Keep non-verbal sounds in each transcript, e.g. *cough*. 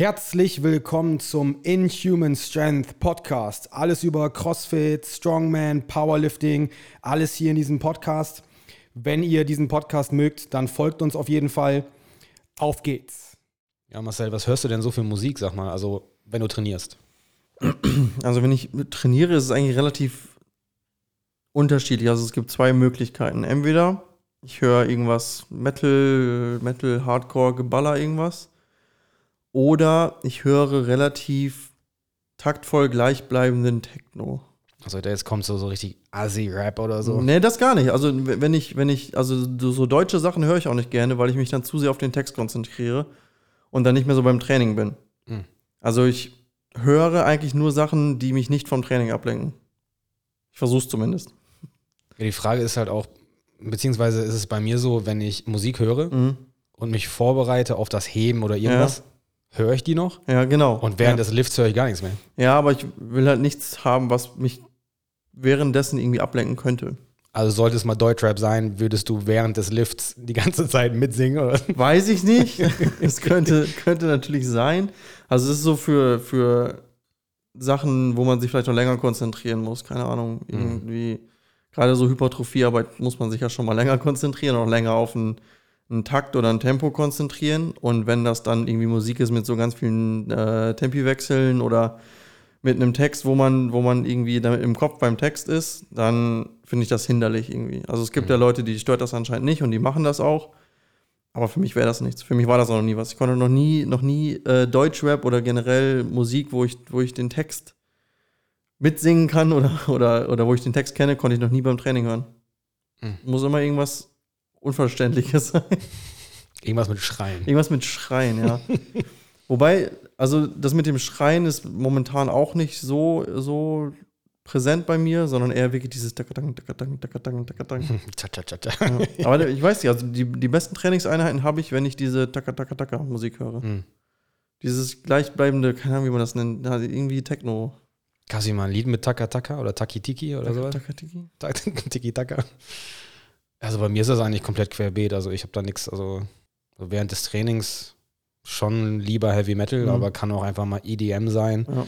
Herzlich willkommen zum Inhuman Strength Podcast. Alles über CrossFit, Strongman, Powerlifting, alles hier in diesem Podcast. Wenn ihr diesen Podcast mögt, dann folgt uns auf jeden Fall. Auf geht's. Ja, Marcel, was hörst du denn so für Musik, sag mal, also wenn du trainierst? Also wenn ich trainiere, ist es eigentlich relativ unterschiedlich. Also es gibt zwei Möglichkeiten. Entweder ich höre irgendwas Metal, Metal, Hardcore, Geballer, irgendwas. Oder ich höre relativ taktvoll gleichbleibenden Techno. Also jetzt kommt so, so richtig Assi-Rap oder so. Nee, das gar nicht. Also wenn ich, wenn ich, also so deutsche Sachen höre ich auch nicht gerne, weil ich mich dann zu sehr auf den Text konzentriere und dann nicht mehr so beim Training bin. Mhm. Also ich höre eigentlich nur Sachen, die mich nicht vom Training ablenken. Ich versuch's zumindest. Ja, die Frage ist halt auch, beziehungsweise ist es bei mir so, wenn ich Musik höre Mhm. und mich vorbereite auf das Heben oder irgendwas, höre ich die noch Ja, genau. und während ja. des Lifts höre ich gar nichts mehr. ja, aber ich will halt nichts haben, was mich währenddessen irgendwie ablenken könnte. Also sollte es mal Deutschrap sein, würdest du während des Lifts die ganze Zeit mitsingen oder? Weiß ich nicht. *laughs* Es könnte, könnte natürlich sein. Also es ist so für, für Sachen, wo man sich vielleicht noch länger konzentrieren muss. Keine Ahnung, irgendwie. Gerade so Hypertrophiearbeit muss man sich ja schon mal länger konzentrieren, auch länger auf einen, einen Takt oder ein Tempo konzentrieren. Und wenn das dann irgendwie Musik ist mit so ganz vielen äh, Tempiwechseln oder mit einem Text, wo man, wo man irgendwie damit im Kopf beim Text ist, dann finde ich das hinderlich irgendwie. Also es gibt ja Leute, die stört das anscheinend nicht und die machen das auch. Aber für mich wäre das nichts. Für mich war das auch noch nie was. Ich konnte noch nie, noch nie äh, Deutschrap oder generell Musik, wo ich, wo ich den Text mitsingen kann oder, oder, oder wo ich den Text kenne, konnte ich noch nie beim Training hören. Mhm. Muss immer irgendwas Unverständliches sein. *laughs* Irgendwas mit Schreien. Irgendwas mit Schreien, ja. *laughs* Wobei, also das mit dem Schreien ist momentan auch nicht so, so präsent bei mir, sondern eher wirklich dieses Takatang, Takatang, Takatang, Takatang. *laughs* Ja. Aber ich weiß nicht, also die, die besten Trainingseinheiten habe ich, wenn ich diese Taka-Taka-Taka-Musik höre. Hm. Dieses gleichbleibende, keine Ahnung, wie man das nennt, irgendwie Techno. Kannst du mal ein Lied mit Taka Taka oder Taki Tiki oder sowas? Taka-Tiki? Tiki Taka. Also bei mir ist das eigentlich komplett querbeet. Also ich habe da nichts, also so während des Trainings schon lieber Heavy Metal, Mhm. aber kann auch einfach mal EDM sein. Ja.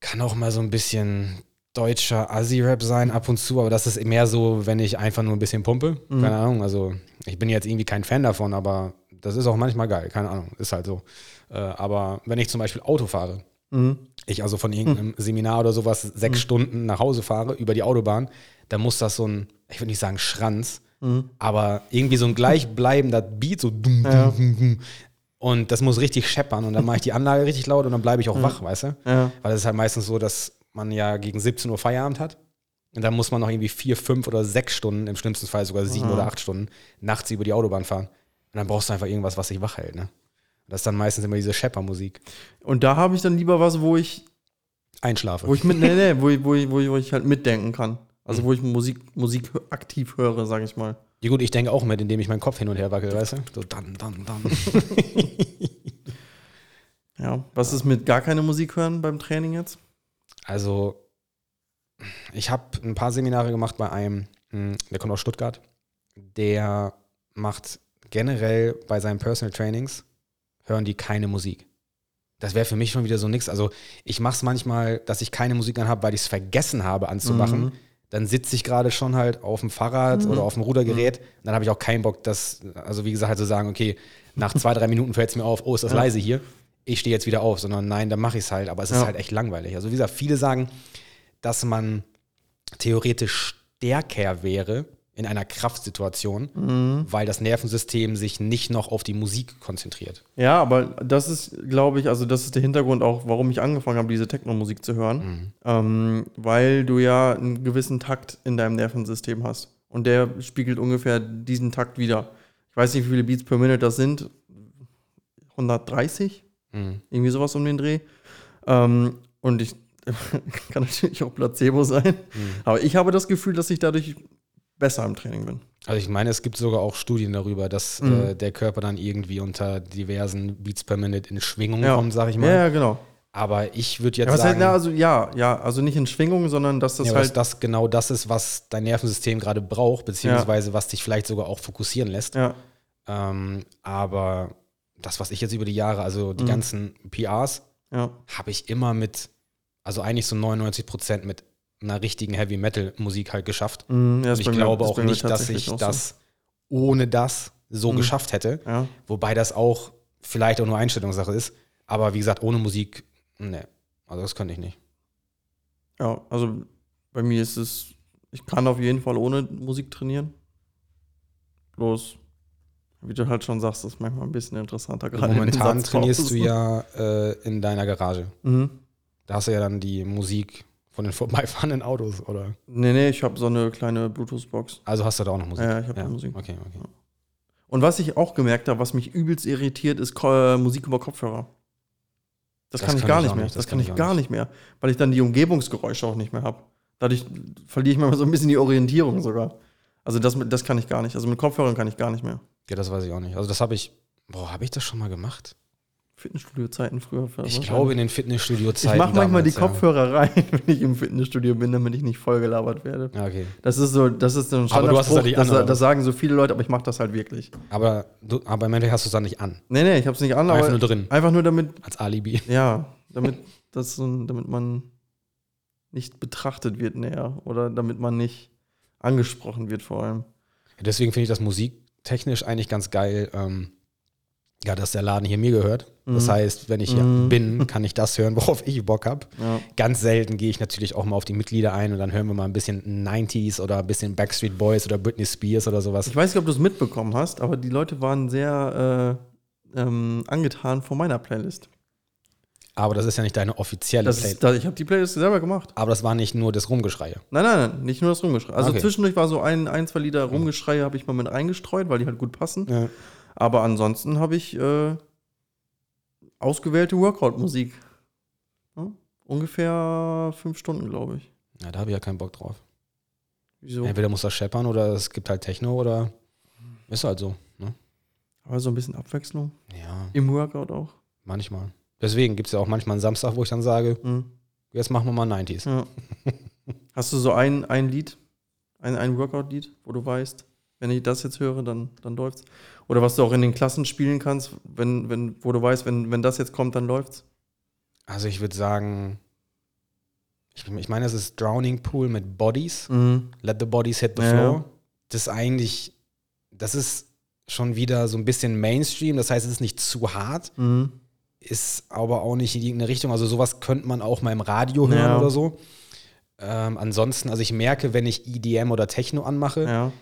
Kann auch mal so ein bisschen deutscher Assi-Rap sein ab und zu, aber das ist mehr so, wenn ich einfach nur ein bisschen pumpe. Mhm. Keine Ahnung, also ich bin jetzt irgendwie kein Fan davon, aber das ist auch manchmal geil, keine Ahnung, ist halt so. Äh, aber wenn ich zum Beispiel Auto fahre, Mhm. ich also von irgendeinem Seminar oder sowas sechs Stunden nach Hause fahre über die Autobahn, dann muss das so ein, ich würde nicht sagen Schranz, Mhm. aber irgendwie so ein gleichbleibender Beat, so dumm, Ja. dumm, dumm. Und das muss richtig scheppern und dann mache ich die Anlage richtig laut und dann bleibe ich auch wach, weißt du? Ja. Weil es ist halt meistens so, dass man ja gegen 17 Uhr Feierabend hat. Und dann muss man noch irgendwie vier, fünf oder sechs Stunden, im schlimmsten Fall sogar sieben Aha. oder acht Stunden, nachts über die Autobahn fahren. Und dann brauchst du einfach irgendwas, was dich wach hält, ne? Und das ist dann meistens immer diese Scheppermusik. Und da habe ich dann lieber was, wo ich, Einschlafe. wo ich mit, nee, nee, wo ich, wo ich, wo ich, wo ich halt mitdenken kann. Also Mhm. wo ich Musik, Musik aktiv höre, sage ich mal. ja gut, ich denke auch mit, indem ich meinen Kopf hin und her wackel, weißt du? So dann, dann, dann. *laughs* Ja. Was ist mit gar keine Musik hören beim Training jetzt? Also, ich habe ein paar Seminare gemacht bei einem, mh, der kommt aus Stuttgart, der macht generell bei seinen Personal Trainings, hören die keine Musik. Das wäre für mich schon wieder so nix. Also, ich mache es manchmal, dass ich keine Musik an habe, weil ich es vergessen habe anzumachen. Mhm. Dann sitze ich gerade schon halt auf dem Fahrrad Mhm. oder auf dem Rudergerät. Dann habe ich auch keinen Bock, das, also wie gesagt, halt zu sagen, okay, nach zwei, drei Minuten fällt es mir auf, oh, ist das Ja. leise hier. Ich stehe jetzt wieder auf, sondern nein, dann mache ich es halt. Aber es ist Ja. halt echt langweilig. Also wie gesagt, viele sagen, dass man theoretisch stärker wäre in einer Kraftsituation, Mhm. weil das Nervensystem sich nicht noch auf die Musik konzentriert. Ja, aber das ist, glaube ich, also das ist der Hintergrund auch, warum ich angefangen habe, diese Techno-Musik zu hören. Mhm. Ähm, weil du ja einen gewissen Takt in deinem Nervensystem hast. Und der spiegelt ungefähr diesen Takt wieder. Ich weiß nicht, wie viele Beats per Minute das sind. 130? Mhm. Irgendwie sowas um den Dreh. Ähm, und ich *laughs* kann natürlich auch Placebo sein. Mhm. Aber ich habe das Gefühl, dass ich dadurch besser im Training bin. Also ich meine, es gibt sogar auch Studien darüber, dass Mhm. äh, der Körper dann irgendwie unter diversen Beats per Minute in Schwingung Ja. kommt, sag ich Ja, mal. ja, genau. Aber ich würde Ja, jetzt was sagen, halt, na, also ja, ja, also nicht in Schwingung, sondern dass das ja, dass halt. das genau das ist, was dein Nervensystem gerade braucht, beziehungsweise was dich vielleicht sogar auch fokussieren lässt. ja. Ähm, aber das, was ich jetzt über die Jahre, also die Mhm. ganzen PRs, Ja. habe ich immer mit, also eigentlich so 99 Prozent mit einer richtigen Heavy Metal Musik halt geschafft. Mhm, ja, Und ich mir- glaube ist auch mir nicht, dass ich so. das ohne das so Mhm. geschafft hätte. Ja. Wobei das auch vielleicht auch nur Einstellungssache ist. Aber wie gesagt, ohne Musik, ne. Also das könnte ich nicht. ja, also bei mir ist es, ich kann auf jeden Fall ohne Musik trainieren. Bloß, wie du halt schon sagst, ist manchmal ein bisschen interessanter. gerade in den Momentan trainierst du ja äh, in deiner Garage. Mhm. Da hast du ja dann die Musik von den vorbeifahrenden Autos, oder? Nee, nee, ich habe so eine kleine Bluetooth-Box. Also hast du da auch noch Musik? Ja, ich habe Musik. Okay, okay. Und was ich auch gemerkt habe, was mich übelst irritiert, ist äh, Musik über Kopfhörer. Das, Das kann ich kann gar ich nicht auch mehr. nicht, Das, das kann ich gar nicht. nicht mehr, weil ich dann die Umgebungsgeräusche auch nicht mehr habe. Dadurch verliere ich manchmal so ein bisschen die Orientierung sogar. Also das, das kann ich gar nicht. Also mit Kopfhörern kann ich gar nicht mehr. Ja, das weiß ich auch nicht. Also das habe ich, boah, habe ich das schon mal gemacht? Fitnessstudio-Zeiten früher. Ich glaube in den Fitnessstudio-Zeiten Ich mache manchmal die damals, Kopfhörer rein, *laughs* wenn ich im Fitnessstudio bin, damit ich nicht vollgelabert werde. Ja. ja, okay. Das ist so, das ist so ein Aber du hast es Standardspruch, das, an, oder das sagen so viele Leute, aber ich mache das halt wirklich. Aber, du, aber im Endeffekt hast du es dann nicht an. Nee, nee, ich habe es nicht an, Einfach nur drin, einfach nur damit als Alibi. *laughs* Ja, damit, das damit man nicht betrachtet wird näher oder damit man nicht angesprochen wird vor allem. Deswegen finde ich das musiktechnisch eigentlich ganz geil, ähm, ja, dass der Laden hier mir gehört. Das Mhm. heißt, wenn ich hier Mhm. bin, kann ich das hören, *laughs* worauf ich Bock habe. Ja. Ganz selten gehe ich natürlich auch mal auf die Mitglieder ein und dann hören wir mal ein bisschen 90s oder ein bisschen Backstreet Boys oder Britney Spears oder sowas. Ich weiß nicht, ob du es mitbekommen hast, aber die Leute waren sehr äh, ähm, angetan von meiner Playlist. Aber das ist ja nicht deine offizielle Das Playlist. ist, ich habe die Playlist selber gemacht. Aber das war nicht nur das Rumgeschreie. Nein, nein, nein, nicht nur das Rumgeschrei. Also Okay. zwischendurch war so ein, ein zwei Lieder Rumgeschrei, habe ich mal mit reingestreut, weil die halt gut passen. Ja. Aber ansonsten habe ich äh, ausgewählte Workout-Musik. Ja? Ungefähr fünf Stunden, glaube ich. Ja, da habe ich ja keinen Bock drauf. Wieso? Entweder muss das scheppern oder es gibt halt Techno oder ist halt so. Ne? Aber so ein bisschen Abwechslung. Ja, Im Workout auch. manchmal. Deswegen gibt es ja auch manchmal einen Samstag, wo ich dann sage, Mhm. jetzt machen wir mal 90s. Ja. *laughs* Hast du so ein, ein Lied, ein, ein Workout-Lied, wo du weißt, wenn ich das jetzt höre, dann, dann läuft's? Oder was du auch in den Klassen spielen kannst, wenn, wenn, wo du weißt, wenn, wenn das jetzt kommt, dann läuft's? Also ich würde sagen, ich, ich meine, es ist Drowning Pool mit Bodies. Mhm. Let the Bodies hit the Ja. floor. Das ist eigentlich, das ist schon wieder so ein bisschen Mainstream. Das heißt, es ist nicht zu hart, Mhm. ist aber auch nicht in irgendeine Richtung. Also sowas könnte man auch mal im Radio hören Ja. oder so. Ähm, ansonsten, also ich merke, wenn ich EDM oder Techno anmache, Ja.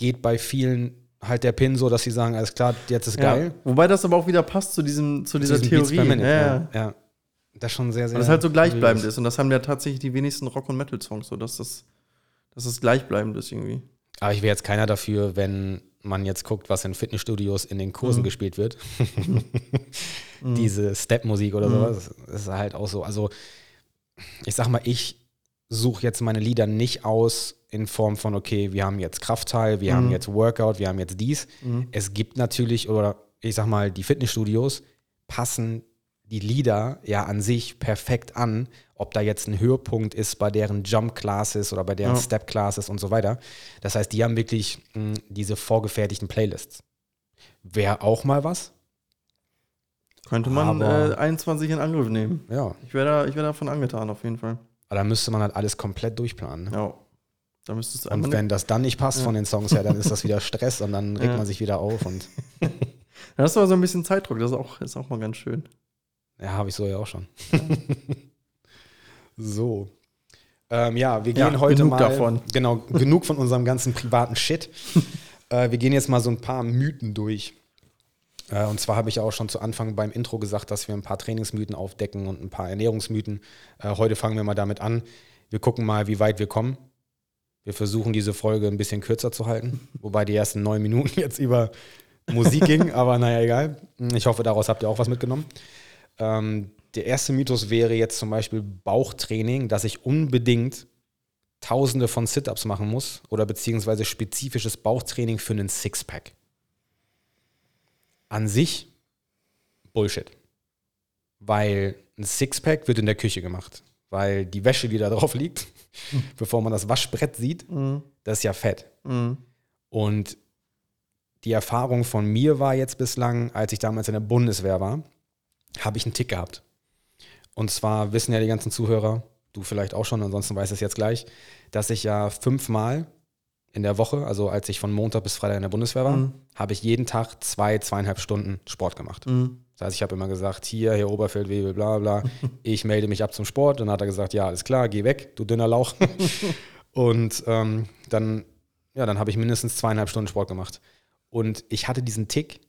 Geht bei vielen halt der Pin so, dass sie sagen, alles klar, jetzt ist ja. geil. Wobei das aber auch wieder passt zu, diesem, zu dieser Beats Theorie. Minute, ja, ja. ja. Das ist schon sehr, sehr. Weil das halt so gleichbleibend ist. Und das haben ja tatsächlich die wenigsten Rock- und Metal-Songs, so dass das, dass das gleichbleibend ist irgendwie. Aber ich wäre jetzt keiner dafür, wenn man jetzt guckt, was in Fitnessstudios in den Kursen Mhm. gespielt wird. Mhm. *laughs* Diese Step-Musik oder Mhm. sowas. Das ist halt auch so. Also, ich sag mal, ich suche jetzt meine Lieder nicht aus in Form von, okay, wir haben jetzt Kraftteil, wir Mhm. haben jetzt Workout, wir haben jetzt dies. Mhm. Es gibt natürlich, oder ich sag mal, die Fitnessstudios passen die Lieder ja an sich perfekt an, ob da jetzt ein Höhepunkt ist bei deren Jump Classes oder bei deren Ja. Step Classes und so weiter. Das heißt, die haben wirklich mh, diese vorgefertigten Playlists. Wäre auch mal was. Könnte man äh, 21 in Angriff nehmen. Ja. Ich wäre da, ich wär davon angetan, auf jeden Fall. Aber da müsste man halt alles komplett durchplanen. Ne? Ja. Da müsstest du Und wenn das dann nicht passt Ja. von den Songs her, dann ist das *laughs* wieder Stress und dann regt Ja. man sich wieder auf und *laughs* Da hast du aber so ein bisschen Zeitdruck, das ist auch, ist auch mal ganz schön. ja, habe ich so ja auch schon. *laughs* so. Ähm, ja, wir Ja, gehen heute genug mal. davon. Genau, genug von unserem ganzen privaten Shit. äh, wir gehen jetzt mal so ein paar Mythen durch. Äh, und zwar habe ich auch schon zu Anfang beim Intro gesagt, dass wir ein paar Trainingsmythen aufdecken und ein paar Ernährungsmythen. Äh, heute fangen wir mal damit an. Wir gucken mal, wie weit wir kommen. Wir versuchen diese Folge ein bisschen kürzer zu halten, *laughs* wobei die ersten neun Minuten jetzt über Musik ging, *laughs* aber naja, egal. Ich hoffe, daraus habt ihr auch was mitgenommen. Ähm, der erste Mythos wäre jetzt zum Beispiel Bauchtraining, dass ich unbedingt tausende von Sit-Ups machen muss oder beziehungsweise spezifisches Bauchtraining für einen Sixpack. An sich Bullshit. Weil ein Sixpack wird in der Küche gemacht. Weil die Wäsche, die da drauf liegt, *laughs* bevor man das Waschbrett sieht, Mhm. das ist ja fett. Mhm. Und die Erfahrung von mir war jetzt bislang, als ich damals in der Bundeswehr war, habe ich einen Tick gehabt. Und zwar wissen ja die ganzen Zuhörer, du vielleicht auch schon, ansonsten weiß es jetzt gleich, dass ich ja fünfmal in der Woche, also als ich von Montag bis Freitag in der Bundeswehr war, Mhm. habe ich jeden Tag zwei, zweieinhalb Stunden Sport gemacht. Mhm. Das heißt, ich habe immer gesagt, hier, hier Oberfeldwebel, bla bla, *laughs* ich melde mich ab zum Sport. Dann hat er gesagt, ja, alles klar, geh weg, du dünner Lauch. *laughs* Und ähm, dann, ja, dann habe ich mindestens zweieinhalb Stunden Sport gemacht. Und ich hatte diesen Tick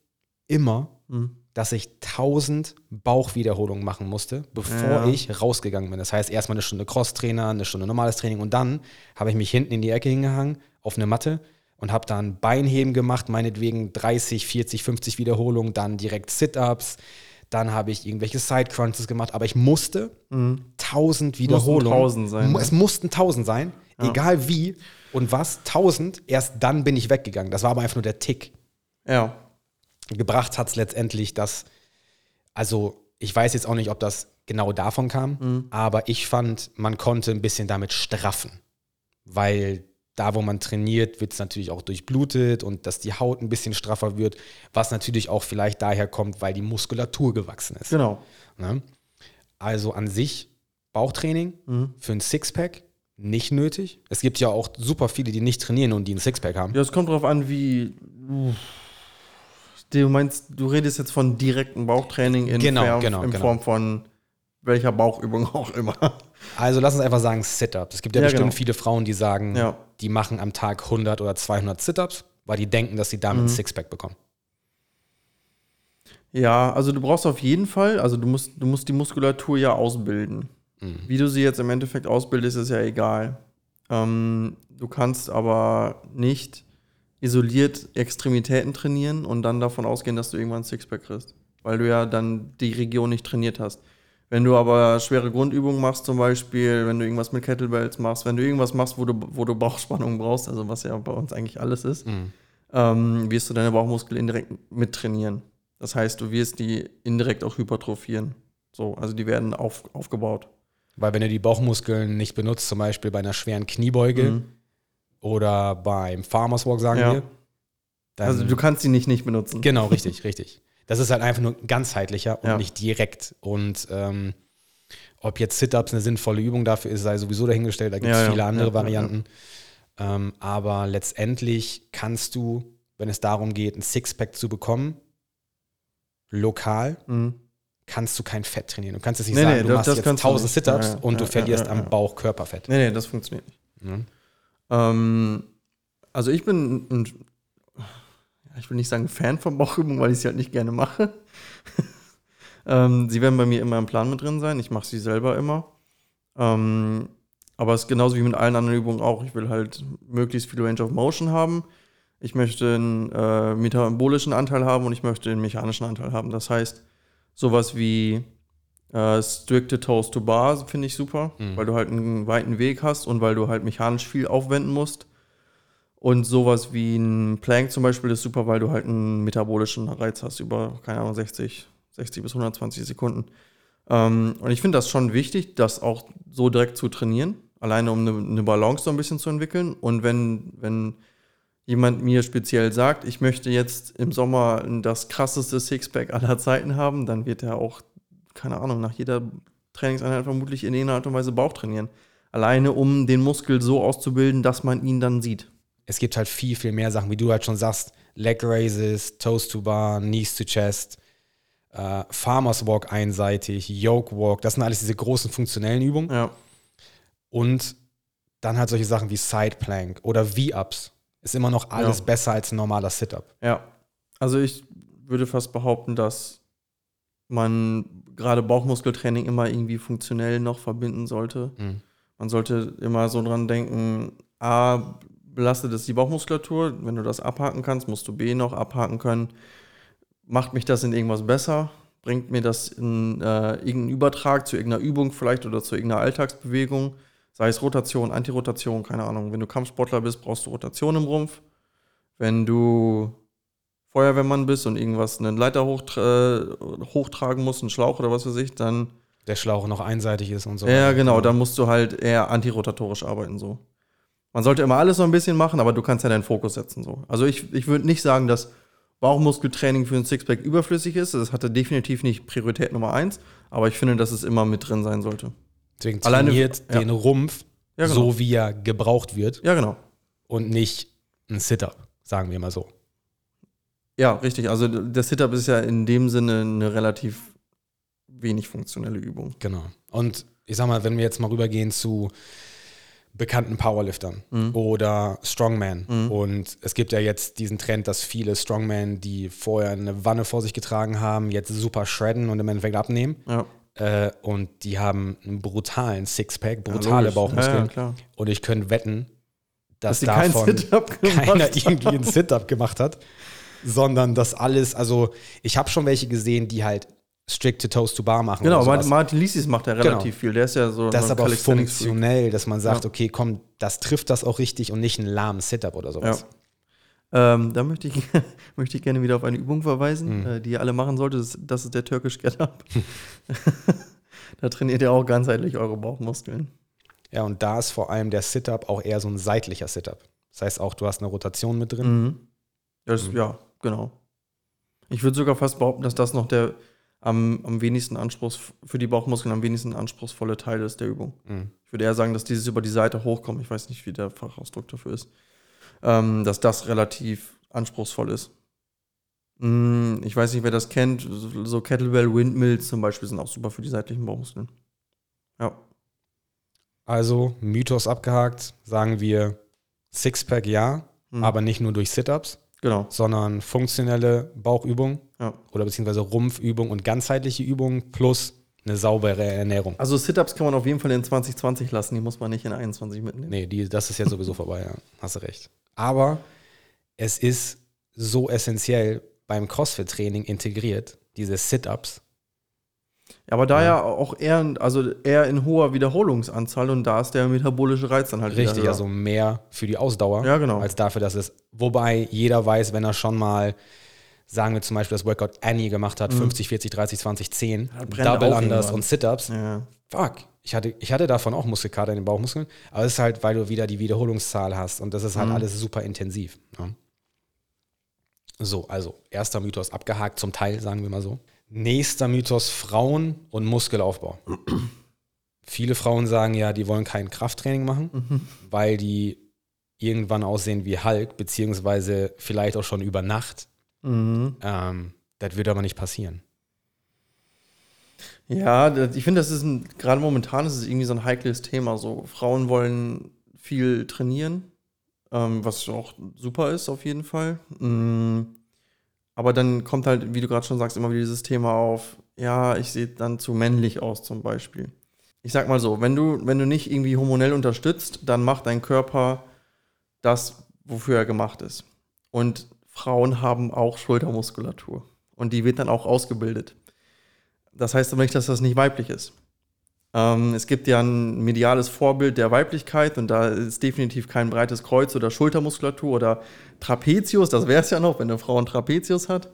immer, Mhm. dass ich 1000 Bauchwiederholungen machen musste, bevor Ja. ich rausgegangen bin. Das heißt, erstmal eine Stunde Crosstrainer, eine Stunde normales Training und dann habe ich mich hinten in die Ecke hingehangen auf eine Matte und habe dann Beinheben gemacht, meinetwegen 30, 40, 50 Wiederholungen, dann direkt Sit-Ups, dann habe ich irgendwelche Side-Crunches gemacht, aber ich musste 1000 Wiederholungen. 1000 sein, Mu- ne? Es mussten 1000 sein, egal wie und was, 1000, erst dann bin ich weggegangen. Das war aber einfach nur der Tick Ja. gebracht hat es letztendlich, dass, also ich weiß jetzt auch nicht, ob das genau davon kam, aber ich fand, man konnte ein bisschen damit straffen, weil da, wo man trainiert, wird es natürlich auch durchblutet und dass die Haut ein bisschen straffer wird, was natürlich auch vielleicht daher kommt, weil die Muskulatur gewachsen ist. Genau. Ne? Also an sich Bauchtraining für ein Sixpack nicht nötig. Es gibt ja auch super viele, die nicht trainieren und die ein Sixpack haben. Ja, es kommt darauf an, wie. Du meinst, du redest jetzt von direktem Bauchtraining in, Genau, Form, genau, in genau. Form von welcher Bauchübung auch immer. Also lass uns einfach sagen Sit-Ups. Es gibt ja, Ja, bestimmt genau. viele Frauen, die sagen, Ja. die machen am Tag 100 oder 200 Sit-Ups, weil die denken, dass sie Mhm. damit ein Sixpack bekommen. Ja, also du brauchst auf jeden Fall, also du musst, du musst die Muskulatur ja ausbilden. Wie du sie jetzt im Endeffekt ausbildest, ist ja egal. Ähm, du kannst aber nicht isoliert Extremitäten trainieren und dann davon ausgehen, dass du irgendwann ein Sixpack kriegst. Weil du ja dann die Region nicht trainiert hast. Wenn du aber schwere Grundübungen machst, zum Beispiel, wenn du irgendwas mit Kettlebells machst, wenn du irgendwas machst, wo du, wo du Bauchspannung brauchst, also was ja bei uns eigentlich alles ist, ähm, wirst du deine Bauchmuskeln indirekt mittrainieren. Das heißt, du wirst die indirekt auch hypertrophieren. So, also die werden auf, aufgebaut. Weil wenn du die Bauchmuskeln nicht benutzt, zum Beispiel bei einer schweren Kniebeuge oder beim Farmers Walk, sagen Mhm. Ja. wir, Also du kannst sie nicht nicht benutzen. genau, richtig, richtig. Das ist halt einfach nur ganzheitlicher und Ja. nicht direkt. Und ähm, ob jetzt Sit-Ups eine sinnvolle Übung dafür ist, sei sowieso dahingestellt. Da gibt es Ja, ja. viele andere. Varianten. Ähm, aber letztendlich kannst du, wenn es darum geht, ein Sixpack zu bekommen, lokal, Mhm. kannst du kein Fett trainieren. Du kannst jetzt nicht Nee, sagen, nee, du das- machst das jetzt kannst du 1000 nicht. Sit-Ups und du verlierst am. Bauch Körperfett. Nee, nee, das funktioniert nicht. Mhm. Ähm, also ich bin, ein, ich will nicht sagen Fan von Bauchübungen, weil ich sie halt nicht gerne mache. *laughs* ähm, sie werden bei mir immer im Plan mit drin sein. Ich mache sie selber immer. Ähm, aber es ist genauso wie mit allen anderen Übungen auch. Ich will halt möglichst viel Range of Motion haben. Ich möchte einen äh, metabolischen Anteil haben und ich möchte einen mechanischen Anteil haben. Das heißt, sowas wie äh, strikte Toes to Bar finde ich super, weil du halt einen weiten Weg hast und weil du halt mechanisch viel aufwenden musst. Und sowas wie ein Plank zum Beispiel ist super, weil du halt einen metabolischen Reiz hast über, keine Ahnung, 60, 60 bis 120 Sekunden. Ähm, und ich finde das schon wichtig, das auch so direkt zu trainieren, alleine um eine, eine Balance so ein bisschen zu entwickeln. Und wenn, wenn jemand mir speziell sagt, ich möchte jetzt im Sommer das krasseste Sixpack aller Zeiten haben, dann wird er auch, keine Ahnung, nach jeder Trainingseinheit vermutlich in irgendeiner Art und Weise Bauch trainieren. Alleine um den Muskel so auszubilden, dass man ihn dann sieht. Es gibt halt viel, viel mehr Sachen, wie du halt schon sagst, Leg Raises, Toes to Bar, Knees to Chest, äh, Farmers Walk einseitig, Yoke Walk, das sind alles diese großen funktionellen Übungen. Ja. Und dann halt solche Sachen wie Side Plank oder V-Ups. Ist immer noch alles Ja. besser als ein normaler Sit-Up. Ja, also ich würde fast behaupten, dass man gerade Bauchmuskeltraining immer irgendwie funktionell noch verbinden sollte. Mhm. Man sollte immer so dran denken, A, belastet es die Bauchmuskulatur. Wenn du das abhaken kannst, musst du B noch abhaken können. Macht mich das in irgendwas besser? Bringt mir das in äh, irgendeinen Übertrag zu irgendeiner Übung vielleicht oder zu irgendeiner Alltagsbewegung? Sei es Rotation, Antirotation, keine Ahnung. Wenn du Kampfsportler bist, brauchst du Rotation im Rumpf. Wenn du Feuerwehrmann bist und irgendwas einen Leiter hochtra hochtragen musst, einen Schlauch oder was weiß ich, dann Der Schlauch noch einseitig ist und so. ja, genau, dann musst du halt eher antirotatorisch arbeiten so. Man sollte immer alles so ein bisschen machen, aber du kannst ja deinen Fokus setzen so. Also ich, ich würde nicht sagen, dass Bauchmuskeltraining für ein Sixpack überflüssig ist. Das hatte definitiv nicht Priorität Nummer eins, aber ich finde, dass es immer mit drin sein sollte. Deswegen Alleine- trainiert ja. den Rumpf Ja, genau. so, wie er gebraucht wird Ja, genau. und nicht ein Sit-Up, sagen wir mal so. Ja, richtig. Also der Sit-Up ist ja in dem Sinne eine relativ wenig funktionelle Übung. Genau. Und ich sag mal, wenn wir jetzt mal rübergehen zu bekannten Powerliftern Mhm. oder Strongman. Und es gibt ja jetzt diesen Trend, dass viele Strongman, die vorher eine Wanne vor sich getragen haben, jetzt super shredden und im Endeffekt abnehmen. Ja. Äh, und die haben einen brutalen Sixpack, brutale logisch. Bauchmuskeln. Ja, ja. Und ich könnte wetten, dass, Dass davon *laughs* keiner haben. irgendwie ein Sit-Up gemacht hat, sondern das alles, also ich habe schon welche gesehen, die halt strict to toes to bar machen. Genau, Martin, Lisis macht ja relativ viel. Der ist ja so. Das ist ein aber funktionell, dass man sagt, Ja. okay, komm, das trifft das auch richtig und nicht einen lahmen Sit-Up oder sowas. Ähm, da möchte ich, *laughs* möchte ich gerne wieder auf eine Übung verweisen, Mhm. äh, die ihr alle machen solltet. Das, das ist der Turkish Get-Up. *laughs* *laughs* da trainiert ihr auch ganzheitlich eure Bauchmuskeln. Ja, und da ist vor allem der Sit-Up auch eher so ein seitlicher Sit-Up. Das heißt auch, du hast eine Rotation mit drin. Mhm. Das, Ja, genau. Ich würde sogar fast behaupten, dass das noch der am, am wenigsten Anspruchs für die Bauchmuskeln am wenigsten anspruchsvolle Teil ist der Übung. Mhm. Ich würde eher sagen, dass dieses über die Seite hochkommt. Ich weiß nicht, wie der Fachausdruck dafür ist. Ähm, dass das relativ anspruchsvoll ist. Mm, Ich weiß nicht, wer das kennt. So so Kettlebell Windmills zum Beispiel sind auch super für die seitlichen Bauchmuskeln. Ja. Also, Mythos abgehakt, sagen wir Sixpack ja, Mhm. aber nicht nur durch Sit-Ups, Genau. sondern funktionelle Bauchübung Ja. oder beziehungsweise Rumpfübung und ganzheitliche Übung plus eine saubere Ernährung. Also Sit-Ups kann man auf jeden Fall in 2020 lassen. Die muss man nicht in 21 mitnehmen. Nee, die, das ist jetzt sowieso vorbei, ja. Hast du recht. Aber es ist so essentiell beim CrossFit-Training integriert, diese Sit-Ups. Aber da ja auch eher, also eher in hoher Wiederholungsanzahl und da ist der metabolische Reiz dann halt Richtig, also mehr für die Ausdauer Ja, genau. als dafür, dass es. Wobei jeder weiß, wenn er schon mal, sagen wir zum Beispiel das Workout Annie gemacht hat, 50, 40, 30, 20, 10, Ja, brennt Double Unders und Sit-Ups. Ja. Fuck. Ich hatte, ich hatte davon auch Muskelkater in den Bauchmuskeln, aber es ist halt, weil du wieder die Wiederholungszahl hast und das ist halt Mhm. alles super intensiv. Ne? So, also erster Mythos abgehakt, zum Teil, sagen wir mal so. Nächster Mythos: Frauen und Muskelaufbau. *clears throat* Viele Frauen sagen ja, die wollen kein Krafttraining machen, Mhm. weil die irgendwann aussehen wie Hulk, beziehungsweise vielleicht auch schon über Nacht. Mhm. Ähm, das wird aber nicht passieren. Ja, ich finde, das ist ein, gerade momentan ist es irgendwie so ein heikles Thema. So, Frauen wollen viel trainieren, ähm, was auch super ist auf jeden Fall. Mm, aber dann kommt halt, wie du gerade schon sagst, immer wieder dieses Thema auf, ja, ich sehe dann zu männlich aus zum Beispiel. Ich sag mal so, wenn du, wenn du nicht irgendwie hormonell unterstützt, dann macht dein Körper das, wofür er gemacht ist. Und Frauen haben auch Schultermuskulatur. Und die wird dann auch ausgebildet. Das heißt aber nicht, dass das nicht weiblich ist. Ähm, es gibt ja ein mediales Vorbild der Weiblichkeit und da ist definitiv kein breites Kreuz oder Schultermuskulatur oder Trapezius. Das wäre es ja noch, wenn eine Frau ein Trapezius hat.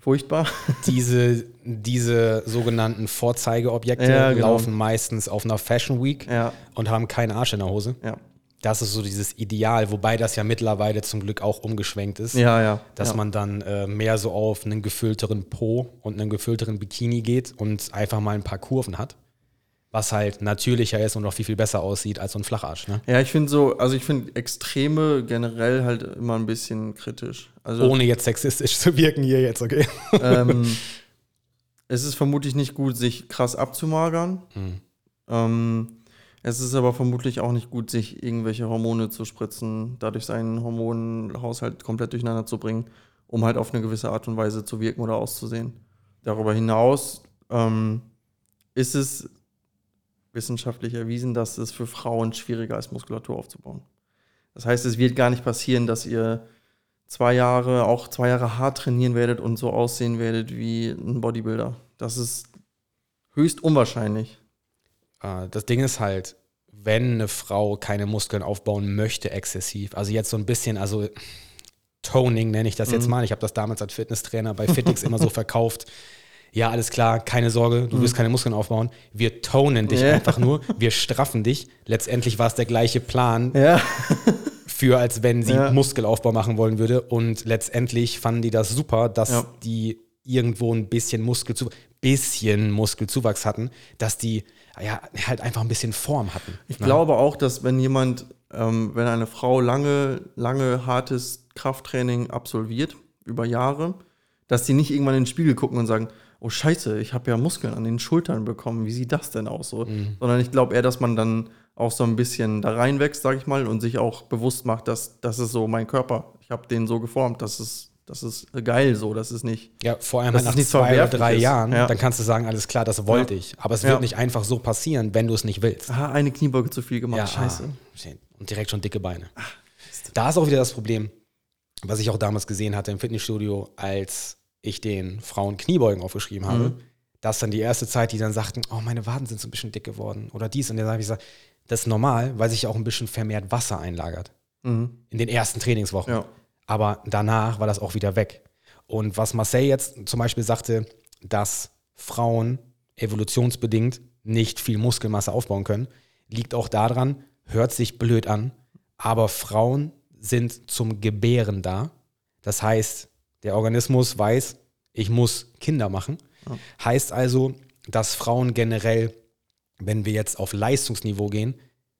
Furchtbar. *laughs* diese, diese sogenannten Vorzeigeobjekte Ja, genau. laufen meistens auf einer Fashion Week Ja, und haben keinen Arsch in der Hose. ja. Das ist so dieses Ideal, wobei das ja mittlerweile zum Glück auch umgeschwenkt ist, Ja, ja. dass ja. man dann äh, mehr so auf einen gefüllteren Po und einen gefüllteren Bikini geht und einfach mal ein paar Kurven hat. Was halt natürlicher ist und auch viel, viel besser aussieht als so ein Flacharsch. Ne? Ja, ich finde so, also ich finde Extreme generell halt immer ein bisschen kritisch. Also Ohne jetzt sexistisch *laughs* zu wirken hier jetzt, okay? ähm, *laughs* es ist vermutlich nicht gut, sich krass abzumagern. Hm. Ähm, es ist aber vermutlich auch nicht gut, sich irgendwelche Hormone zu spritzen, dadurch seinen Hormonhaushalt komplett durcheinander zu bringen, um halt auf eine gewisse Art und Weise zu wirken oder auszusehen. Darüber hinaus ähm, ist es wissenschaftlich erwiesen, dass es für Frauen schwieriger ist, Muskulatur aufzubauen. Das heißt, es wird gar nicht passieren, dass ihr zwei Jahre, auch zwei Jahre hart trainieren werdet und so aussehen werdet wie ein Bodybuilder. Das ist höchst unwahrscheinlich. Äh, Das Ding ist halt, wenn eine Frau keine Muskeln aufbauen möchte, exzessiv, also jetzt so ein bisschen, also Toning nenne ich das jetzt mal. Ich habe das damals als Fitnesstrainer bei Fitix immer so *laughs* verkauft. Ja, alles klar, keine Sorge, du wirst keine Muskeln aufbauen. Wir tonen dich Ja. einfach nur, wir straffen dich. Letztendlich war es der gleiche Plan Ja. *laughs* für, als wenn sie Ja. Muskelaufbau machen wollen würde. Und letztendlich fanden die das super, dass Ja. die irgendwo ein bisschen Muskelzu bisschen Muskelzuwachs hatten, dass die ja halt einfach ein bisschen Form hatten. Ich ne? glaube auch, dass wenn jemand, ähm, wenn eine Frau lange, lange hartes Krafttraining absolviert, über Jahre, dass die nicht irgendwann in den Spiegel gucken und sagen, oh scheiße, ich habe ja Muskeln an den Schultern bekommen, wie sieht das denn aus so? Mhm. Sondern ich glaube eher, dass man dann auch so ein bisschen da reinwächst, sage ich mal, und sich auch bewusst macht, dass das ist so mein Körper. Ich habe den so geformt, das ist, das ist geil so, das ist nicht. Ja, vor allem nach zwei oder drei ist. Jahren, Ja. dann kannst du sagen, alles klar, das wollte Ja. ich. Aber es Ja. wird nicht einfach so passieren, wenn du es nicht willst. Ah, eine Kniebeuge zu viel gemacht, Ja, scheiße. und direkt schon dicke Beine. Da ist auch wieder das Problem, was ich auch damals gesehen hatte im Fitnessstudio, als ich den Frauen Kniebeugen aufgeschrieben habe. Mhm. Das ist dann die erste Zeit, die dann sagten, oh, meine Waden sind so ein bisschen dick geworden oder dies. Und dann habe ich gesagt, das ist normal, weil sich ja auch ein bisschen vermehrt Wasser einlagert Mhm. in den ersten Trainingswochen. Ja. Aber danach war das auch wieder weg. Und was Marcel jetzt zum Beispiel sagte, dass Frauen evolutionsbedingt nicht viel Muskelmasse aufbauen können, liegt auch daran, hört sich blöd an, aber Frauen sind zum Gebären da. Das heißt, der Organismus weiß, ich muss Kinder machen. Heißt also, dass Frauen generell, wenn wir jetzt auf Leistungsniveau gehen,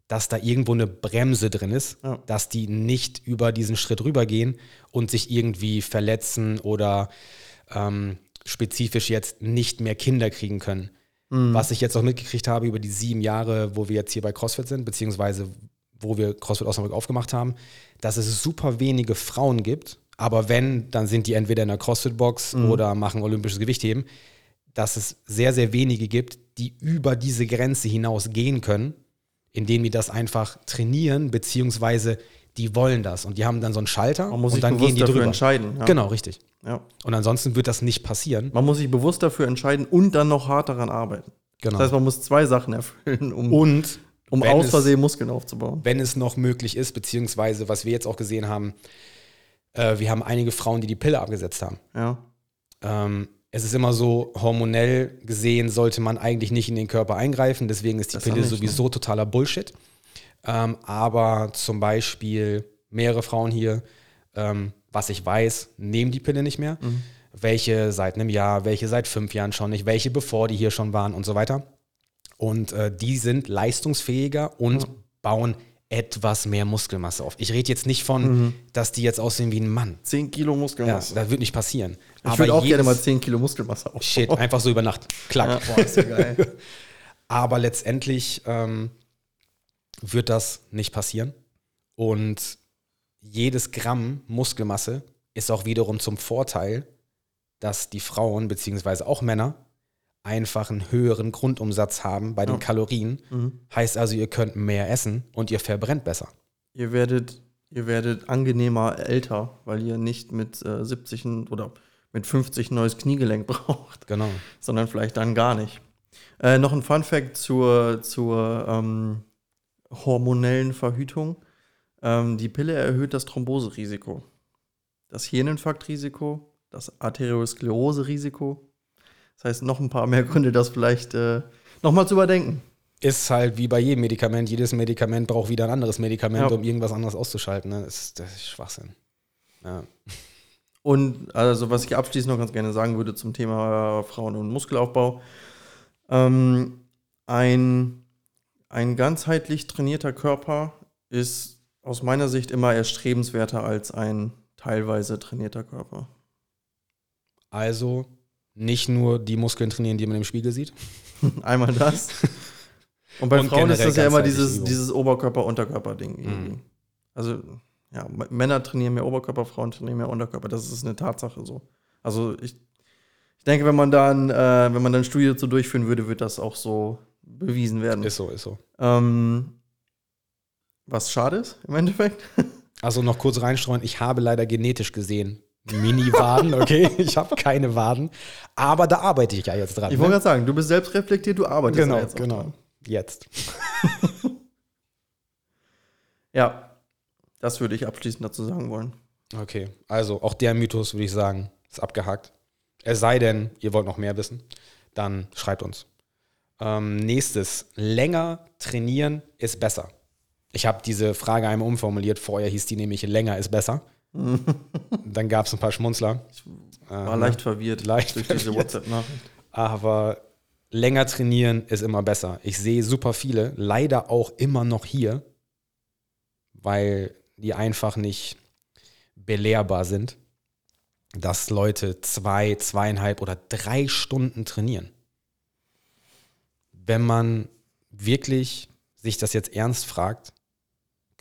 dass da irgendwo eine Bremse drin ist, Ja. dass die nicht über diesen Schritt rübergehen und sich irgendwie verletzen oder ähm, spezifisch jetzt nicht mehr Kinder kriegen können. Was ich jetzt auch mitgekriegt habe über die sieben Jahre, wo wir jetzt hier bei CrossFit sind, beziehungsweise wo wir CrossFit Osnabrück aufgemacht haben, dass es super wenige Frauen gibt, aber wenn, dann sind die entweder in der CrossFit-Box oder machen olympisches Gewichtheben, dass es sehr, sehr wenige gibt, die über diese Grenze hinaus gehen können, indem die das einfach trainieren, beziehungsweise die wollen das und die haben dann so einen Schalter Man muss und sich dann bewusst gehen die dafür drüber. entscheiden. Ja. Genau, richtig. Ja. Und ansonsten wird das nicht passieren. Man muss sich bewusst dafür entscheiden und dann noch hart daran arbeiten. Genau. Das heißt, man muss zwei Sachen erfüllen, um, und um aus es- Versehen Muskeln aufzubauen. wenn es noch möglich ist, beziehungsweise was wir jetzt auch gesehen haben, äh, wir haben einige Frauen, die die Pille abgesetzt haben. Ja. Ähm, es ist immer so, hormonell gesehen sollte man eigentlich nicht in den Körper eingreifen, deswegen ist die Besser Pille nicht, ne? sowieso totaler Bullshit. Ähm, aber zum Beispiel mehrere Frauen hier, ähm, was ich weiß, nehmen die Pille nicht mehr. Mhm. Welche seit einem Jahr, welche seit fünf Jahren schon nicht, welche bevor die hier schon waren und so weiter. Und äh, die sind leistungsfähiger und bauen etwas mehr Muskelmasse auf. Ich rede jetzt nicht von, Mhm. dass die jetzt aussehen wie ein Mann. 10 Kilo Ja, Muskelmasse. das wird nicht passieren. ich würde auch gerne mal jedes- 10 Kilo Muskelmasse aufbauen. Shit, einfach so über Nacht. Klack. Ja, boah, ist so geil. *laughs* Aber letztendlich ähm, wird das nicht passieren. Und jedes Gramm Muskelmasse ist auch wiederum zum Vorteil, dass die Frauen beziehungsweise auch Männer einfach einen höheren Grundumsatz haben bei den Ja. Kalorien. Mhm. Heißt also, ihr könnt mehr essen und ihr verbrennt besser. Ihr werdet, ihr werdet angenehmer älter, weil ihr nicht mit äh, 70 ein- oder mit 50 ein neues Kniegelenk *laughs* braucht, Genau. sondern vielleicht dann gar nicht. Äh, noch ein Fun Fact zur, zur ähm, hormonellen Verhütung. Ähm, die Pille erhöht das Thromboserisiko, das Hirninfarktrisiko, das Arteriosklerose-Risiko. Das heißt, noch ein paar mehr Gründe, das vielleicht äh, nochmal zu überdenken. Ist halt wie bei jedem Medikament. Jedes Medikament braucht wieder ein anderes Medikament, Ja. um irgendwas anderes auszuschalten. Ne? Das, ist, das ist Schwachsinn. Ja. Und also, was ich abschließend noch ganz gerne sagen würde zum Thema äh, Frauen und Muskelaufbau. Ähm, ein, ein ganzheitlich trainierter Körper ist aus meiner Sicht immer erstrebenswerter als ein teilweise trainierter Körper. Also nicht nur die Muskeln trainieren, die man im Spiegel sieht. *laughs* Einmal das. Und bei Und Frauen ist das ja immer dieses, Übung. dieses Oberkörper-Unterkörper-Ding. Mhm. Also, ja, Männer trainieren mehr Oberkörper, Frauen trainieren mehr Unterkörper. Das ist eine Tatsache so. Also, ich, ich denke, wenn man da ein, äh, wenn man dann Studie dazu durchführen würde, wird das auch so bewiesen werden. Ist so, ist so. Ähm, was schade ist im Endeffekt. *laughs* Also noch kurz reinstreuen, ich habe leider genetisch gesehen Mini-Waden, okay? *laughs* Ich habe keine Waden. Aber da arbeite ich ja jetzt dran. Ich wollte ne? gerade sagen, du bist selbst reflektiert, du arbeitest Genau, da jetzt genau. dran. Jetzt. *laughs* Ja, das würde ich abschließend dazu sagen wollen. Okay, also auch der Mythos, würde ich sagen, ist abgehakt. Es sei denn, ihr wollt noch mehr wissen, dann schreibt uns. Ähm, nächstes, länger trainieren ist besser. Ich habe diese Frage einmal umformuliert. Vorher hieß die nämlich länger ist besser. Dann gab es ein paar Schmunzler. War leicht verwirrt leicht durch diese verwirrt. WhatsApp-Nachricht. Aber länger trainieren ist immer besser. Ich sehe super viele, leider auch immer noch hier, weil die einfach nicht belehrbar sind, dass Leute zwei, zweieinhalb oder drei Stunden trainieren. Wenn man wirklich sich das jetzt ernst fragt,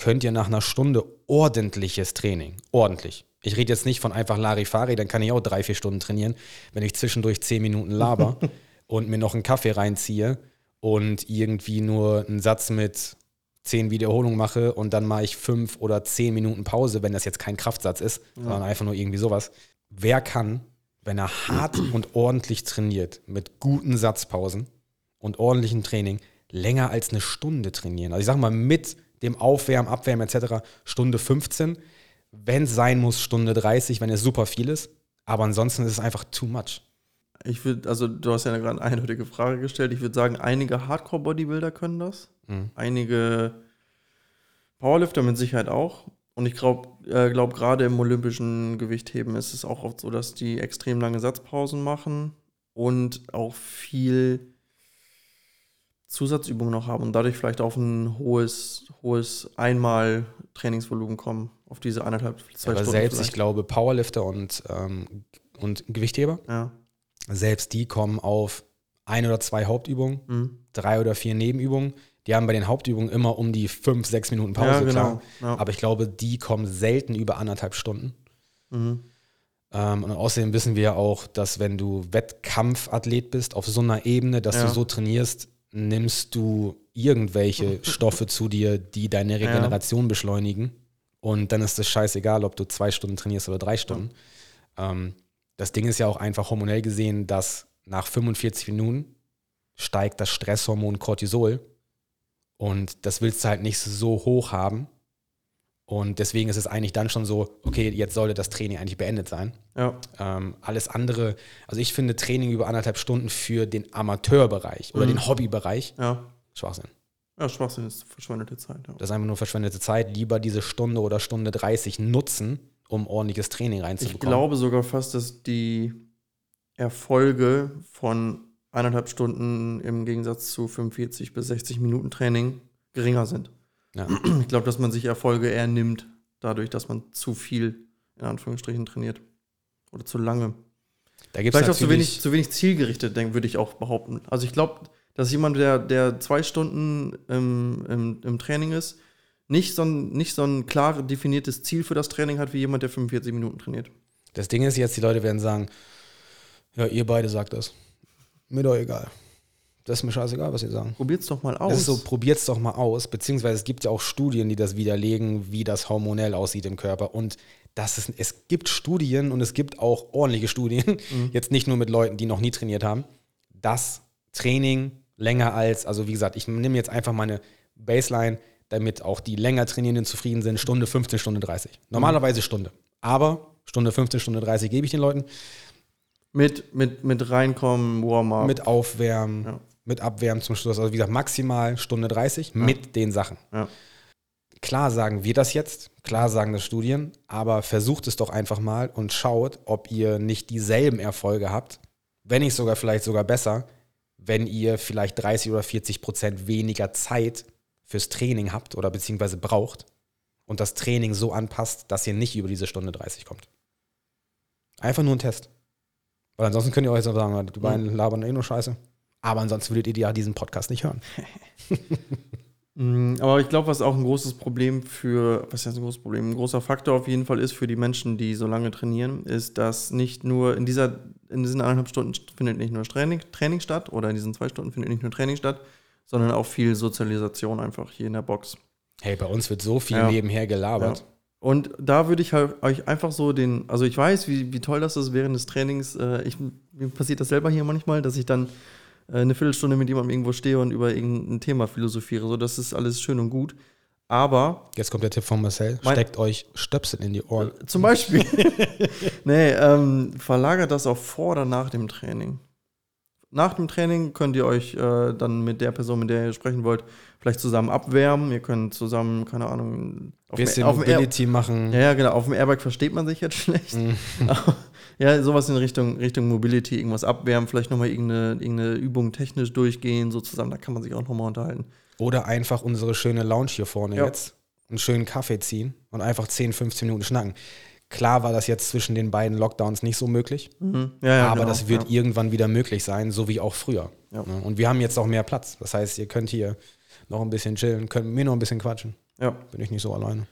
könnt ihr nach einer Stunde ordentliches Training, ordentlich. Ich rede jetzt nicht von einfach Larifari, dann kann ich auch drei, vier Stunden trainieren, wenn ich zwischendurch zehn Minuten laber *laughs* und mir noch einen Kaffee reinziehe und irgendwie nur einen Satz mit zehn Wiederholungen mache und dann mache ich fünf oder zehn Minuten Pause, wenn das jetzt kein Kraftsatz ist, sondern einfach nur irgendwie sowas. Wer kann, wenn er hart *clears throat* und ordentlich trainiert, mit guten Satzpausen und ordentlichem Training, länger als eine Stunde trainieren? Also ich sage mal mit dem Aufwärmen, Abwärmen etc. Stunde 15, wenn es sein muss, Stunde 30, wenn es super viel ist. Aber ansonsten ist es einfach too much. Ich würde, also du hast ja gerade eine eindeutige Frage gestellt. Ich würde sagen, einige Hardcore-Bodybuilder können das. Einige Powerlifter mit Sicherheit auch. Und ich glaube, äh, glaub, gerade im olympischen Gewichtheben ist es auch oft so, dass die extrem lange Satzpausen machen und auch viel Zusatzübungen noch haben und dadurch vielleicht auf ein hohes, hohes Einmal-Trainingsvolumen kommen. Auf diese eineinhalb, zwei Aber Stunden. selbst, ich vielleicht. glaube, Powerlifter und, ähm, und Gewichtheber, Ja. selbst die kommen auf ein oder zwei Hauptübungen, Mhm. drei oder vier Nebenübungen. Die haben bei den Hauptübungen immer um die fünf, sechs Minuten Pause, ja, genau. klar. Ja. Aber ich glaube, die kommen selten über anderthalb Stunden. Mhm. Ähm, und außerdem wissen wir auch, dass wenn du Wettkampfathlet bist, auf so einer Ebene, dass Ja. du so trainierst, nimmst du irgendwelche *laughs* Stoffe zu dir, die deine Ja. Regeneration beschleunigen. Und dann ist es scheißegal, ob du zwei Stunden trainierst oder drei Stunden. Ähm, das Ding ist ja auch einfach hormonell gesehen, dass nach 45 Minuten steigt das Stresshormon Cortisol. Und das willst du halt nicht so hoch haben. Und deswegen ist es eigentlich dann schon so, okay, jetzt sollte das Training eigentlich beendet sein. ja. Ähm, alles andere, also ich finde Training über anderthalb Stunden für den Amateurbereich oder Mhm. den Hobbybereich Ja. Schwachsinn. Ja, Schwachsinn ist verschwendete Zeit. Ja. Das ist einfach nur verschwendete Zeit. Lieber diese Stunde oder Stunde 30 nutzen, um ordentliches Training Ich reinzubekommen. glaube sogar fast, dass die Erfolge von eineinhalb Stunden im Gegensatz zu 45 bis 60 Minuten Training geringer sind. Ja. Ich glaube, dass man sich Erfolge eher nimmt, dadurch, dass man zu viel in Anführungsstrichen trainiert. Oder zu lange. da gibt es Vielleicht auch zu wenig, zu wenig zielgerichtet, denk- würde ich auch behaupten. Also ich glaube, dass jemand, der, der zwei Stunden im, im, im Training ist, nicht so, ein, nicht so ein klar definiertes Ziel für das Training hat, wie jemand, der 45 Minuten trainiert. das Ding ist jetzt, die Leute werden sagen, ja, ihr beide sagt das. Mir doch egal. Das ist mir scheißegal, was ihr sagen. Probiert's doch mal aus. Das ist so, probiert's doch mal aus, beziehungsweise es gibt ja auch Studien, die das widerlegen, wie das hormonell aussieht im Körper. Und das ist, es gibt Studien und es gibt auch ordentliche Studien, jetzt nicht nur mit Leuten, die noch nie trainiert haben, dass Training länger als, also wie gesagt, ich nehme jetzt einfach meine Baseline, damit auch die länger Trainierenden zufrieden sind, Stunde 15, Stunde 30. Normalerweise Stunde. Aber Stunde 15, Stunde 30 gebe ich den Leuten Mit, mit, mit reinkommen, Warm-up. mit Aufwärmen, Ja. Mit Abwärmen zum Schluss. Also wie gesagt, maximal Stunde 30 mit den Sachen. Ja. Klar sagen wir das jetzt, klar sagen das Studien, aber versucht es doch einfach mal und schaut, ob ihr nicht dieselben Erfolge habt, wenn nicht sogar vielleicht sogar besser, wenn ihr vielleicht 30 oder 40 Prozent weniger Zeit fürs Training habt oder beziehungsweise braucht und das Training so anpasst, dass ihr nicht über diese Stunde 30 kommt. Einfach nur ein Test. Weil ansonsten könnt ihr euch so sagen, die beiden labern eh nur Scheiße. Aber ansonsten würdet ihr ja diesen Podcast nicht hören. *laughs* Mm, Aber ich glaube, was auch ein großes Problem für, was heißt ein großes Problem, ein großer Faktor auf jeden Fall ist für die Menschen, die so lange trainieren, ist, dass nicht nur in dieser, in diesen eineinhalb Stunden findet nicht nur Training, Training statt oder in diesen zwei Stunden findet nicht nur Training statt, sondern auch viel Sozialisation einfach hier in der Box. Hey, bei uns wird so viel Ja. nebenher gelabert. Ja. Und da würde ich halt euch einfach so den, also ich weiß, wie, wie toll das ist während des Trainings. Äh, ich, mir passiert das selber hier manchmal, dass ich dann eine Viertelstunde mit jemandem irgendwo stehe und über irgendein Thema philosophiere. So, das ist alles schön und gut. Aber Jetzt kommt der Tipp von Marcel. Steckt euch Stöpsel in die Ohren. zum Beispiel, *laughs* nee, ähm, verlagert das auch vor oder nach dem Training. Nach dem Training könnt ihr euch äh, dann mit der Person, mit der ihr sprechen wollt, vielleicht zusammen abwärmen. Ihr könnt zusammen, keine Ahnung, Auf bisschen auf Air- Mobility machen. ja, ja, genau. Auf dem Airbag versteht man sich jetzt schlecht. Mhm. *laughs* Ja, sowas in Richtung, Richtung Mobility, irgendwas abwärmen, vielleicht nochmal irgendeine, irgendeine Übung technisch durchgehen, so zusammen. Da kann man sich auch nochmal unterhalten. Oder einfach unsere schöne Lounge hier vorne Ja. jetzt. Einen schönen Kaffee ziehen und einfach 10, 15 Minuten schnacken. Klar war das jetzt zwischen den beiden Lockdowns nicht so möglich, Mhm. Ja, ja, aber genau. das wird ja. irgendwann wieder möglich sein, so wie auch früher. Ne? Und wir haben jetzt auch mehr Platz. Das heißt, ihr könnt hier noch ein bisschen chillen, könnt mit mir noch ein bisschen quatschen. Ja. Bin ich nicht so alleine.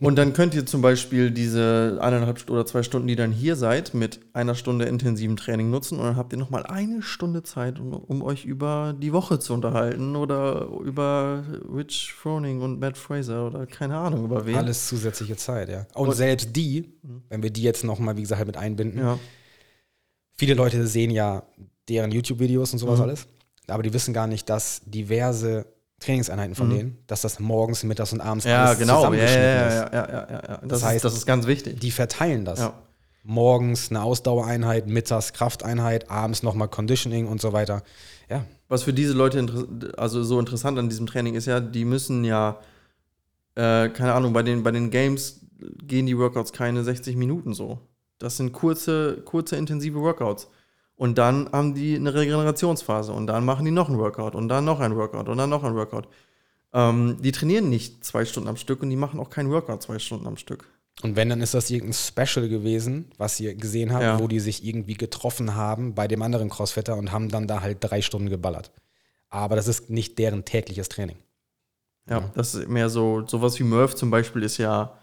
Und dann könnt ihr zum Beispiel diese eineinhalb oder zwei Stunden, die dann hier seid, mit einer Stunde intensivem Training nutzen und dann habt ihr nochmal eine Stunde Zeit, um, um euch über die Woche zu unterhalten oder über Rich Froning und Matt Fraser oder keine Ahnung über wen. Alles zusätzliche Zeit, ja. Und, Und- selbst die, wenn wir die jetzt nochmal, wie gesagt, halt mit einbinden, Ja, viele Leute sehen ja deren YouTube-Videos und sowas Mhm. alles, aber die wissen gar nicht, dass diverse Trainingseinheiten von Mhm. denen, dass das morgens, mittags und abends ja alles genau. Ja, ja, zusammengeschnitten ja, ist. ja, ja, ja, ja. Das, Das heißt, ist, das ist ganz wichtig. Die verteilen das. Ja. Morgens eine Ausdauereinheit, mittags Krafteinheit, abends nochmal Conditioning und so weiter. Ja, Was für diese Leute also so interessant an diesem Training ist ja, die müssen ja, äh, keine Ahnung, bei den, bei den Games gehen die Workouts keine 60 Minuten so. Das sind kurze, kurze, intensive Workouts. Und dann haben die eine Regenerationsphase und dann machen die noch ein Workout und dann noch ein Workout und dann noch ein Workout. Ähm, die trainieren nicht zwei Stunden am Stück und die machen auch kein Workout zwei Stunden am Stück. Und wenn, dann ist das irgendein Special gewesen, was ihr gesehen habt, Ja. wo die sich irgendwie getroffen haben bei dem anderen Crossfitter und haben dann da halt drei Stunden geballert. Aber das ist nicht deren tägliches Training. Ja, Ja. das ist mehr so, sowas wie Murph zum Beispiel ist ja,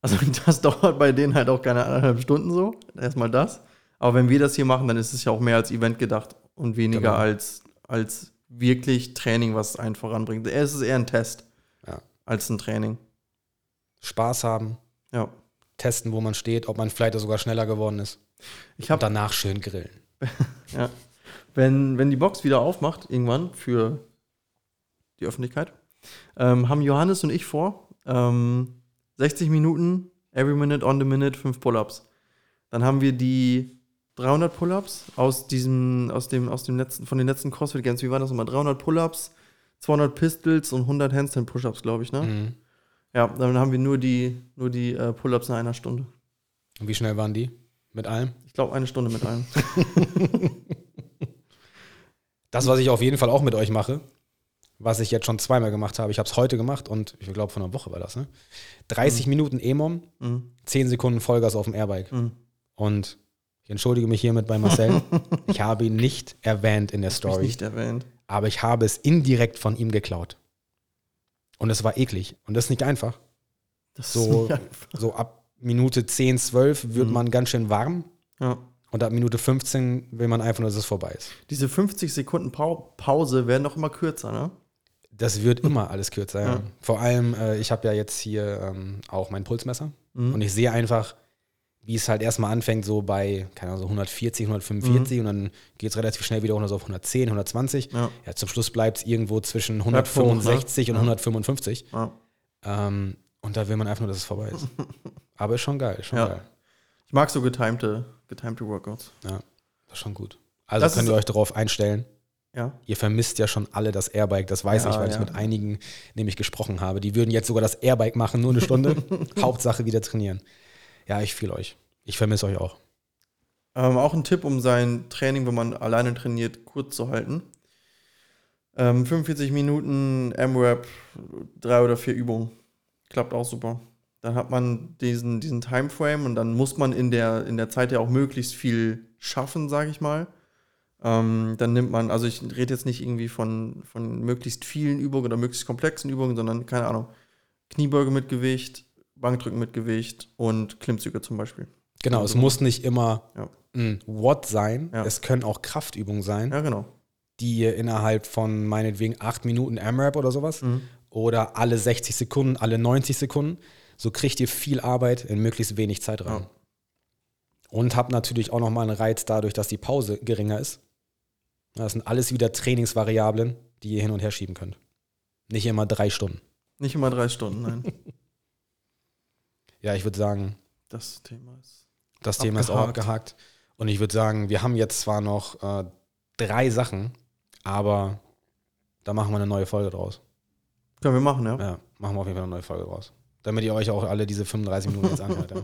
also *laughs* das dauert bei denen halt auch keine anderthalb Stunden so. Erstmal das. Aber wenn wir das hier machen, dann ist es ja auch mehr als Event gedacht und weniger Genau. als, als wirklich Training, was einen voranbringt. Es ist eher ein Test Ja. als ein Training. Spaß haben, Ja. testen, wo man steht, ob man vielleicht sogar schneller geworden ist. Ich Und habe, danach schön grillen. *laughs* ja, wenn, wenn die Box wieder aufmacht, irgendwann für die Öffentlichkeit, ähm, haben Johannes und ich vor, ähm, 60 Minuten, every minute on the minute, 5 Pull-ups. Dann haben wir die 300 Pull-ups aus diesem, aus dem, aus dem letzten, von den letzten CrossFit Games. Wie war das nochmal? 300 Pull-ups, 200 Pistols und 100 Handstand Push-ups, glaube ich, ne? Mhm. Ja, dann haben wir nur die, nur die äh, Pull-ups in einer Stunde. Und wie schnell waren die? Mit allem? Ich glaube, eine Stunde mit allem. *laughs* Das, was ich auf jeden Fall auch mit euch mache, was ich jetzt schon zweimal gemacht habe, ich habe es heute gemacht und ich glaube, von einer Woche war das, ne? 30 Minuten E-Mom, Mhm. 10 Sekunden Vollgas auf dem Airbike. Mhm. Und ich entschuldige mich hiermit bei Marcel. *laughs* ich habe ihn nicht erwähnt in der Story, nicht erwähnt. aber ich habe es indirekt von ihm geklaut. Und es war eklig. Und das ist nicht einfach. Das So- ist nicht einfach. So ab Minute 10, 12 wird Mhm. man ganz schön warm. Ja. Und ab Minute 15 will man einfach nur, dass es vorbei ist. Diese 50 Sekunden Pau Pause werden doch immer kürzer, ne? Das wird immer alles kürzer. Ja. Ja. Vor allem, äh, ich habe ja jetzt hier ähm, auch mein Pulsmesser. Mhm. Und ich sehe einfach, wie es halt erstmal anfängt, so bei, keine Ahnung, so 140, 145 Mhm. und dann geht es relativ schnell wieder runter so auf 110, 120. Ja. Ja, zum Schluss bleibt es irgendwo zwischen Bleibt hoch, 165 ne? und Ja. 155. Ja. Ähm, und da will man einfach nur, dass es vorbei ist. *laughs* Aber ist schon geil, ist schon Ja. geil. Ich mag so getimte, getimte Workouts. Das ist schon gut. Also Das könnt ihr euch darauf einstellen. Ja. Ihr vermisst ja schon alle das Airbike, das weiß Ja, ich, weil ich ja. mit einigen nämlich gesprochen habe. Die würden jetzt sogar das Airbike machen, nur eine Stunde. *laughs* Hauptsache wieder trainieren. Ja, ich fühle euch. Ich vermisse euch auch. Ähm, auch ein Tipp, um sein Training, wenn man alleine trainiert, kurz zu halten. Ähm, 45 Minuten M-Rap, drei oder vier Übungen. Klappt auch super. Dann hat man diesen, diesen Timeframe und dann muss man in der, in der Zeit ja auch möglichst viel schaffen, sage ich mal. Ähm, dann nimmt man, also ich rede jetzt nicht irgendwie von, von möglichst vielen Übungen oder möglichst komplexen Übungen, sondern, keine Ahnung, Kniebeuge mit Gewicht, Bankdrücken mit Gewicht und Klimmzüge zum Beispiel. Genau, es muss nicht immer Ja. ein What sein. Ja. Es können auch Kraftübungen sein, Ja, genau. die ihr innerhalb von meinetwegen acht Minuten AMRAP oder sowas Mhm. oder alle 60 Sekunden, alle 90 Sekunden. So kriegt ihr viel Arbeit in möglichst wenig Zeit rein. Ja. Und habt natürlich auch nochmal einen Reiz dadurch, dass die Pause geringer ist. Das sind alles wieder Trainingsvariablen, die ihr hin und her schieben könnt. Nicht immer drei Stunden. Nicht immer drei Stunden, nein. *laughs* Ja, ich würde sagen, Das Thema ist. das Thema ist auch Abgehakt. Und ich würde sagen, wir haben jetzt zwar noch äh, drei Sachen, aber da machen wir eine neue Folge draus. Können wir machen, ja. Ja, machen wir auf jeden Fall eine neue Folge draus. Damit ihr euch auch alle diese 35 Minuten jetzt anhört. *laughs*